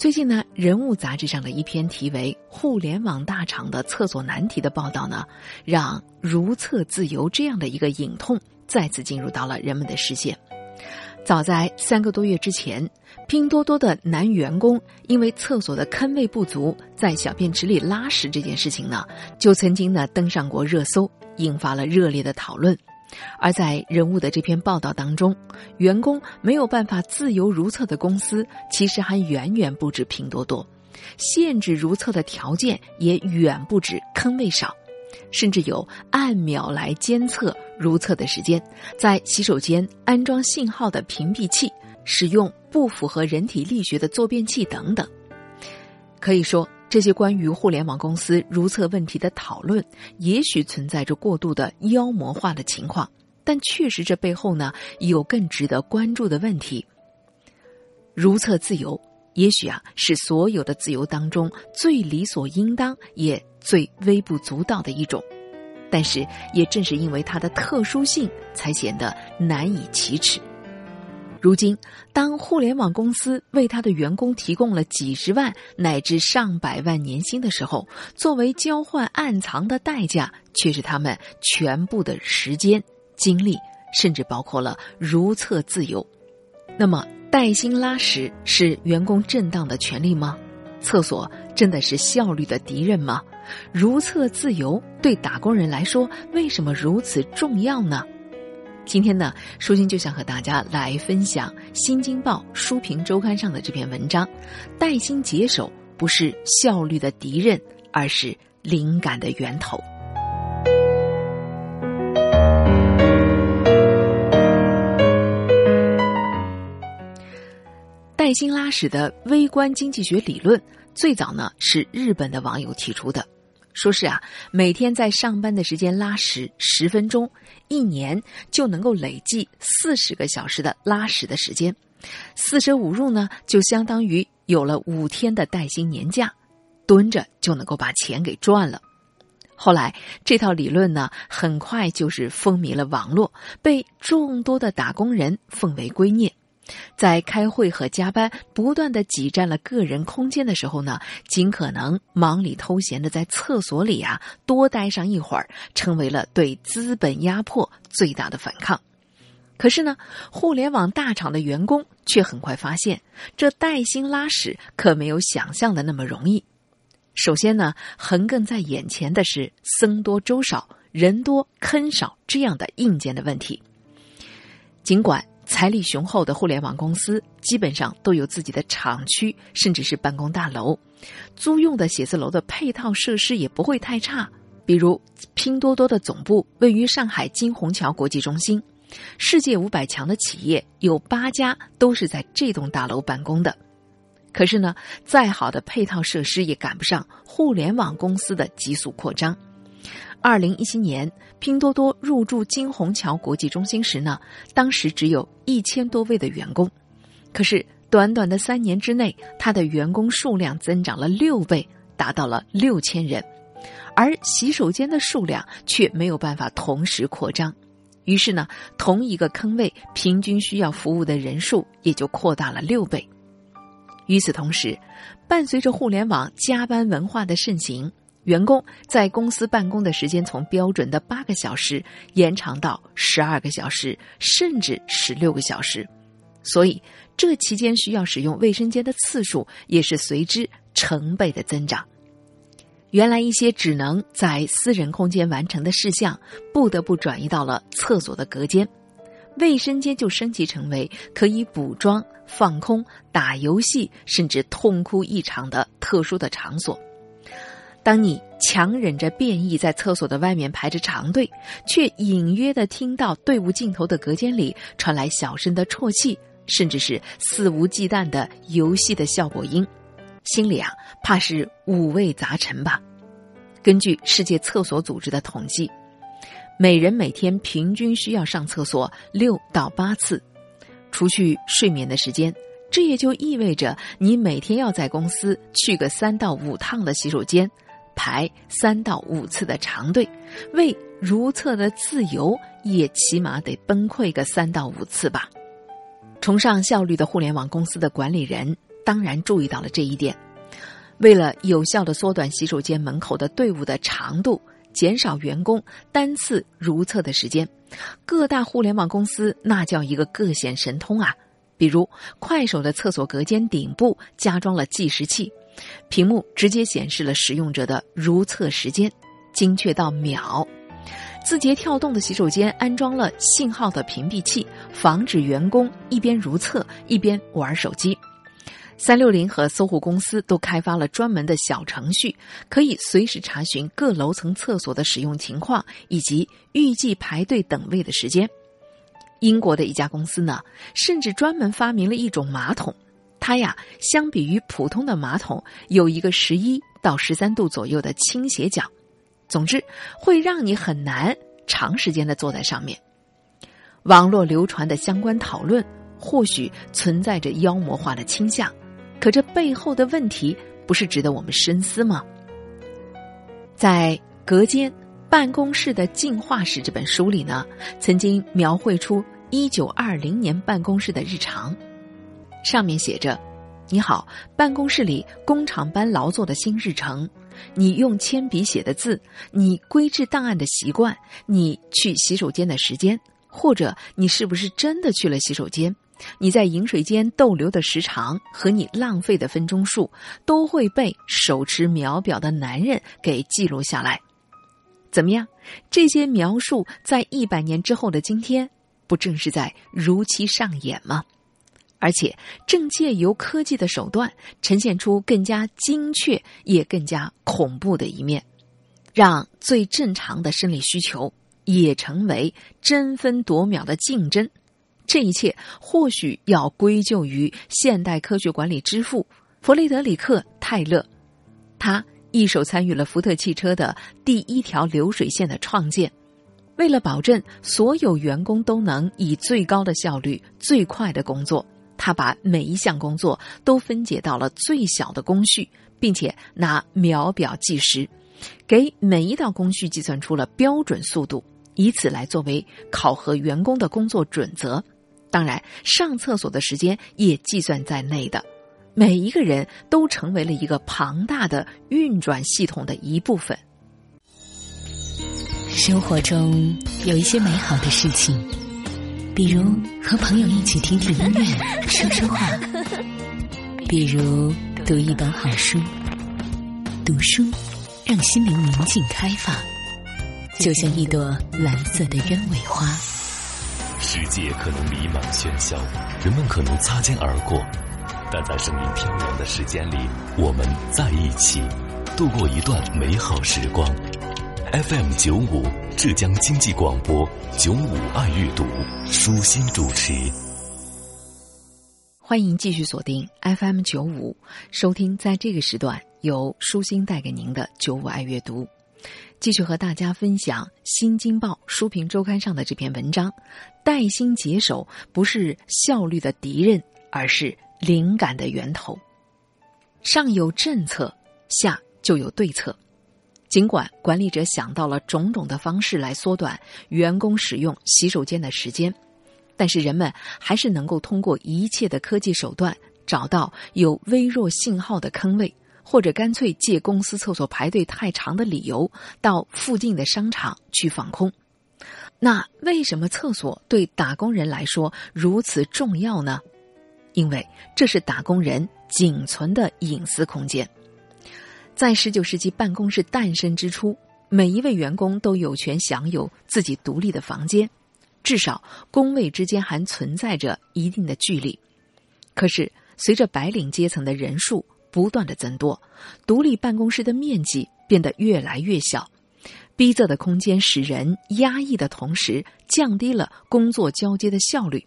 最近呢，《人物》杂志上的一篇题为《互联网大厂的厕所难题》的报道呢，让如厕自由这样的一个隐痛再次进入到了人们的视线。早在三个多月之前，拼多多的男员工因为厕所的坑位不足，在小便池里拉屎这件事情呢，就曾经呢登上过热搜，引发了热烈的讨论。而在人物的这篇报道当中，员工没有办法自由如厕的公司，其实还远远不止拼多多，限制如厕的条件也远不止坑位少，甚至有按秒来监测如厕的时间，在洗手间安装信号的屏蔽器，使用不符合人体力学的坐便器等等。可以说。这些关于互联网公司如厕问题的讨论，也许存在着过度的妖魔化的情况，但确实这背后呢有更值得关注的问题。如厕自由，也许啊是所有的自由当中最理所应当也最微不足道的一种，但是也正是因为它的特殊性，才显得难以启齿。如今，当互联网公司为他的员工提供了几十万乃至上百万年薪的时候，作为交换暗藏的代价，却是他们全部的时间、精力，甚至包括了如厕自由。那么，带薪拉屎是员工正当的权利吗？厕所真的是效率的敌人吗？如厕自由对打工人来说，为什么如此重要呢？今天呢，舒心就想和大家来分享《新京报》书评周刊上的这篇文章：带薪解手不是效率的敌人，而是灵感的源头。带薪拉屎的微观经济学理论，最早呢是日本的网友提出的。说是啊，每天在上班的时间拉屎十分钟，一年就能够累计四十个小时的拉屎的时间，四舍五入呢，就相当于有了五天的带薪年假，蹲着就能够把钱给赚了。后来这套理论呢，很快就是风靡了网络，被众多的打工人奉为圭臬。在开会和加班不断的挤占了个人空间的时候呢，尽可能忙里偷闲的在厕所里啊多待上一会儿，成为了对资本压迫最大的反抗。可是呢，互联网大厂的员工却很快发现，这带薪拉屎可没有想象的那么容易。首先呢，横亘在眼前的是僧多粥少、人多坑少这样的硬件的问题。尽管。财力雄厚的互联网公司基本上都有自己的厂区，甚至是办公大楼，租用的写字楼的配套设施也不会太差。比如拼多多的总部位于上海金虹桥国际中心，世界五百强的企业有八家都是在这栋大楼办公的。可是呢，再好的配套设施也赶不上互联网公司的急速扩张。二零一七年，拼多多入驻金虹桥国际中心时呢，当时只有一千多位的员工，可是短短的三年之内，它的员工数量增长了六倍，达到了六千人，而洗手间的数量却没有办法同时扩张，于是呢，同一个坑位平均需要服务的人数也就扩大了六倍。与此同时，伴随着互联网加班文化的盛行。员工在公司办公的时间从标准的八个小时延长到十二个小时，甚至十六个小时，所以这期间需要使用卫生间的次数也是随之成倍的增长。原来一些只能在私人空间完成的事项，不得不转移到了厕所的隔间，卫生间就升级成为可以补妆、放空、打游戏，甚至痛哭一场的特殊的场所。当你强忍着便意在厕所的外面排着长队，却隐约的听到队伍尽头的隔间里传来小声的啜泣，甚至是肆无忌惮的游戏的效果音，心里啊怕是五味杂陈吧。根据世界厕所组织的统计，每人每天平均需要上厕所六到八次，除去睡眠的时间，这也就意味着你每天要在公司去个三到五趟的洗手间。排三到五次的长队，为如厕的自由也起码得崩溃个三到五次吧。崇尚效率的互联网公司的管理人当然注意到了这一点。为了有效的缩短洗手间门口的队伍的长度，减少员工单次如厕的时间，各大互联网公司那叫一个各显神通啊！比如快手的厕所隔间顶部加装了计时器，屏幕直接显示了使用者的如厕时间，精确到秒。字节跳动的洗手间安装了信号的屏蔽器，防止员工一边如厕一边玩手机。三六零和搜狐公司都开发了专门的小程序，可以随时查询各楼层厕所的使用情况以及预计排队等位的时间。英国的一家公司呢，甚至专门发明了一种马桶，它呀，相比于普通的马桶，有一个十一到十三度左右的倾斜角，总之会让你很难长时间的坐在上面。网络流传的相关讨论，或许存在着妖魔化的倾向。可这背后的问题不是值得我们深思吗？在《隔间办公室的进化史》这本书里呢，曾经描绘出一九二零年办公室的日常，上面写着：“你好，办公室里工厂般劳作的新日程，你用铅笔写的字，你规制档案的习惯，你去洗手间的时间，或者你是不是真的去了洗手间？”你在饮水间逗留的时长和你浪费的分钟数，都会被手持秒表的男人给记录下来。怎么样？这些描述在一百年之后的今天，不正是在如期上演吗？而且正借由科技的手段，呈现出更加精确也更加恐怖的一面，让最正常的生理需求也成为争分夺秒的竞争。这一切或许要归咎于现代科学管理之父弗雷德里克·泰勒，他一手参与了福特汽车的第一条流水线的创建。为了保证所有员工都能以最高的效率、最快的工作，他把每一项工作都分解到了最小的工序，并且拿秒表计时，给每一道工序计算出了标准速度，以此来作为考核员工的工作准则。当然，上厕所的时间也计算在内的，每一个人都成为了一个庞大的运转系统的一部分。生活中有一些美好的事情，比如和朋友一起听听音乐、说说话；比如读一本好书。读书让心灵宁静开放，就像一朵蓝色的鸢尾花。世界可能弥漫喧嚣，人们可能擦肩而过，但在声音飘扬的时间里，我们在一起，度过一段美好时光。FM 九五浙江经济广播九五爱阅读，舒心主持。欢迎继续锁定 FM 九五，收听在这个时段由舒心带给您的九五爱阅读。继续和大家分享《新京报》书评周刊上的这篇文章：带薪解手不是效率的敌人，而是灵感的源头。上有政策，下就有对策。尽管管理者想到了种种的方式来缩短员工使用洗手间的时间，但是人们还是能够通过一切的科技手段找到有微弱信号的坑位。或者干脆借公司厕所排队太长的理由，到附近的商场去放空。那为什么厕所对打工人来说如此重要呢？因为这是打工人仅存的隐私空间。在十九世纪办公室诞生之初，每一位员工都有权享有自己独立的房间，至少工位之间还存在着一定的距离。可是随着白领阶层的人数，不断的增多，独立办公室的面积变得越来越小，逼仄的空间使人压抑的同时，降低了工作交接的效率。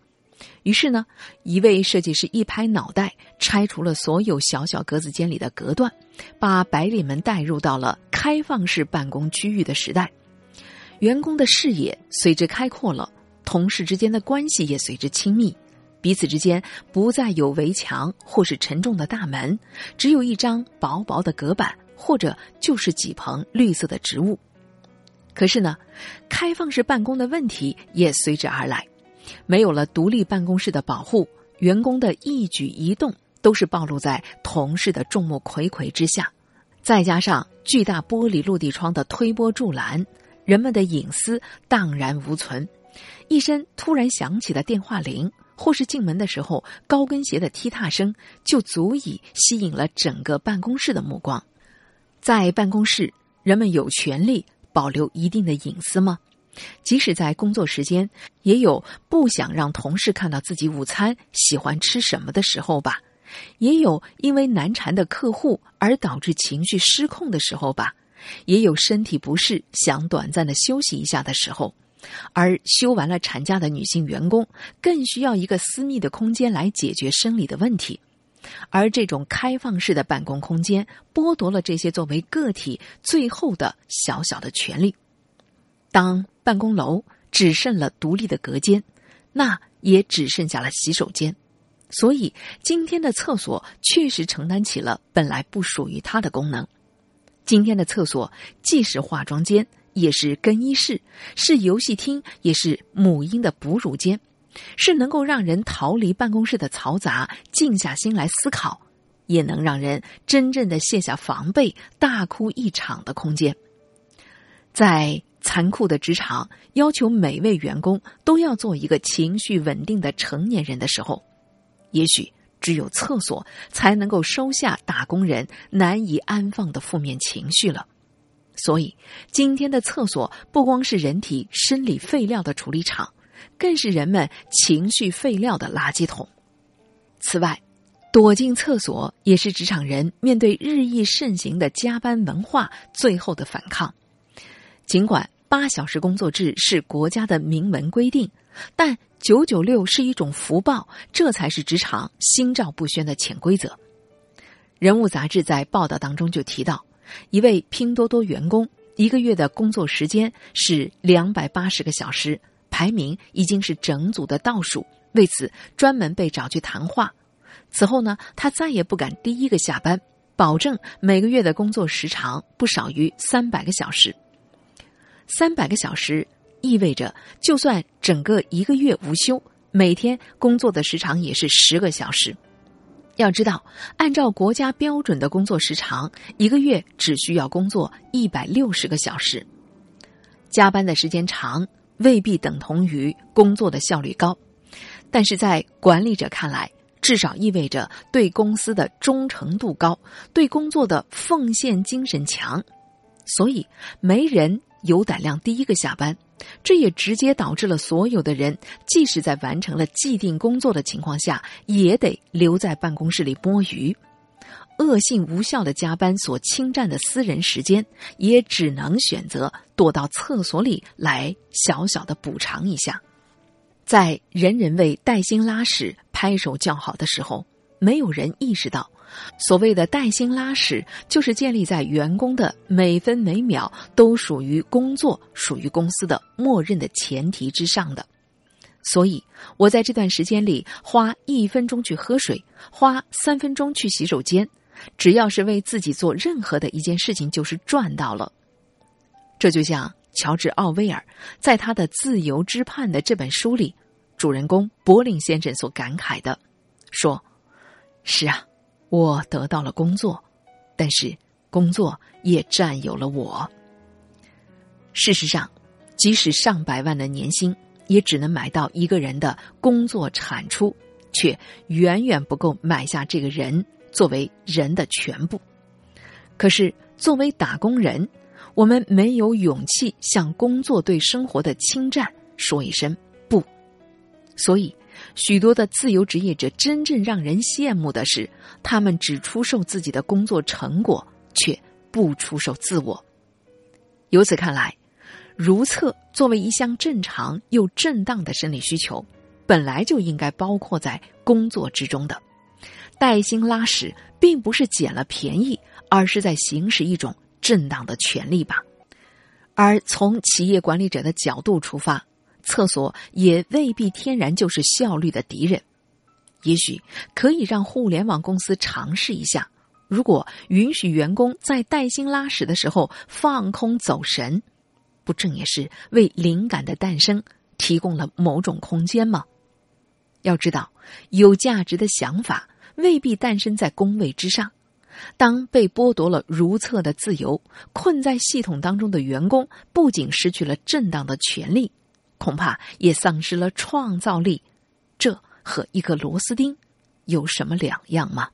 于是呢，一位设计师一拍脑袋，拆除了所有小小格子间里的隔断，把白领们带入到了开放式办公区域的时代。员工的视野随之开阔了，同事之间的关系也随之亲密。彼此之间不再有围墙或是沉重的大门，只有一张薄薄的隔板，或者就是几盆绿色的植物。可是呢，开放式办公的问题也随之而来。没有了独立办公室的保护，员工的一举一动都是暴露在同事的众目睽睽之下，再加上巨大玻璃落地窗的推波助澜，人们的隐私荡然无存。一声突然响起的电话铃，或是进门的时候高跟鞋的踢踏声，就足以吸引了整个办公室的目光。在办公室，人们有权利保留一定的隐私吗？即使在工作时间，也有不想让同事看到自己午餐喜欢吃什么的时候吧？也有因为难缠的客户而导致情绪失控的时候吧？也有身体不适想短暂的休息一下的时候。而休完了产假的女性员工，更需要一个私密的空间来解决生理的问题。而这种开放式的办公空间，剥夺了这些作为个体最后的小小的权利。当办公楼只剩了独立的隔间，那也只剩下了洗手间。所以，今天的厕所确实承担起了本来不属于它的功能。今天的厕所既是化妆间，也是更衣室，是游戏厅，也是母婴的哺乳间，是能够让人逃离办公室的嘈杂，静下心来思考，也能让人真正的卸下防备，大哭一场的空间。在残酷的职场要求每位员工都要做一个情绪稳定的成年人的时候，也许只有厕所才能够收下打工人难以安放的负面情绪了。所以，今天的厕所不光是人体生理废料的处理厂，更是人们情绪废料的垃圾桶。此外，躲进厕所也是职场人面对日益盛行的加班文化最后的反抗。尽管八小时工作制是国家的明文规定，但九九六是一种福报，这才是职场心照不宣的潜规则。人物杂志在报道当中就提到，一位拼多多员工一个月的工作时间是两百八十个小时，排名已经是整组的倒数。为此，专门被找去谈话。此后呢，他再也不敢第一个下班，保证每个月的工作时长不少于三百个小时。三百个小时意味着，就算整个一个月无休，每天工作的时长也是十个小时。要知道，按照国家标准的工作时长，一个月只需要工作一百六十个小时。加班的时间长，未必等同于工作的效率高，但是在管理者看来，至少意味着对公司的忠诚度高，对工作的奉献精神强。所以，没人。有胆量第一个下班，这也直接导致了所有的人，即使在完成了既定工作的情况下，也得留在办公室里摸鱼。恶性无效的加班所侵占的私人时间，也只能选择躲到厕所里来小小的补偿一下。在人人为带薪拉屎拍手叫好的时候，没有人意识到。所谓的带薪拉屎，就是建立在员工的每分每秒都属于工作、属于公司的默认的前提之上的。所以，我在这段时间里花一分钟去喝水，花三分钟去洗手间，只要是为自己做任何的一件事情，就是赚到了。这就像乔治·奥威尔在他的《自由之畔》的这本书里，主人公柏林先生所感慨的，说：“是啊。”我得到了工作，但是工作也占有了我。事实上，即使上百万的年薪，也只能买到一个人的工作产出，却远远不够买下这个人作为人的全部。可是，作为打工人，我们没有勇气向工作对生活的侵占说一声不，所以。许多的自由职业者真正让人羡慕的是，他们只出售自己的工作成果，却不出售自我。由此看来，如厕作为一项正常又正当的生理需求，本来就应该包括在工作之中的。带薪拉屎并不是捡了便宜，而是在行使一种正当的权利吧。而从企业管理者的角度出发。厕所也未必天然就是效率的敌人，也许可以让互联网公司尝试一下：如果允许员工在带薪拉屎的时候放空走神，不正也是为灵感的诞生提供了某种空间吗？要知道，有价值的想法未必诞生在工位之上。当被剥夺了如厕的自由，困在系统当中的员工，不仅失去了正当的权利，恐怕也丧失了创造力。这和一个螺丝钉有什么两样吗？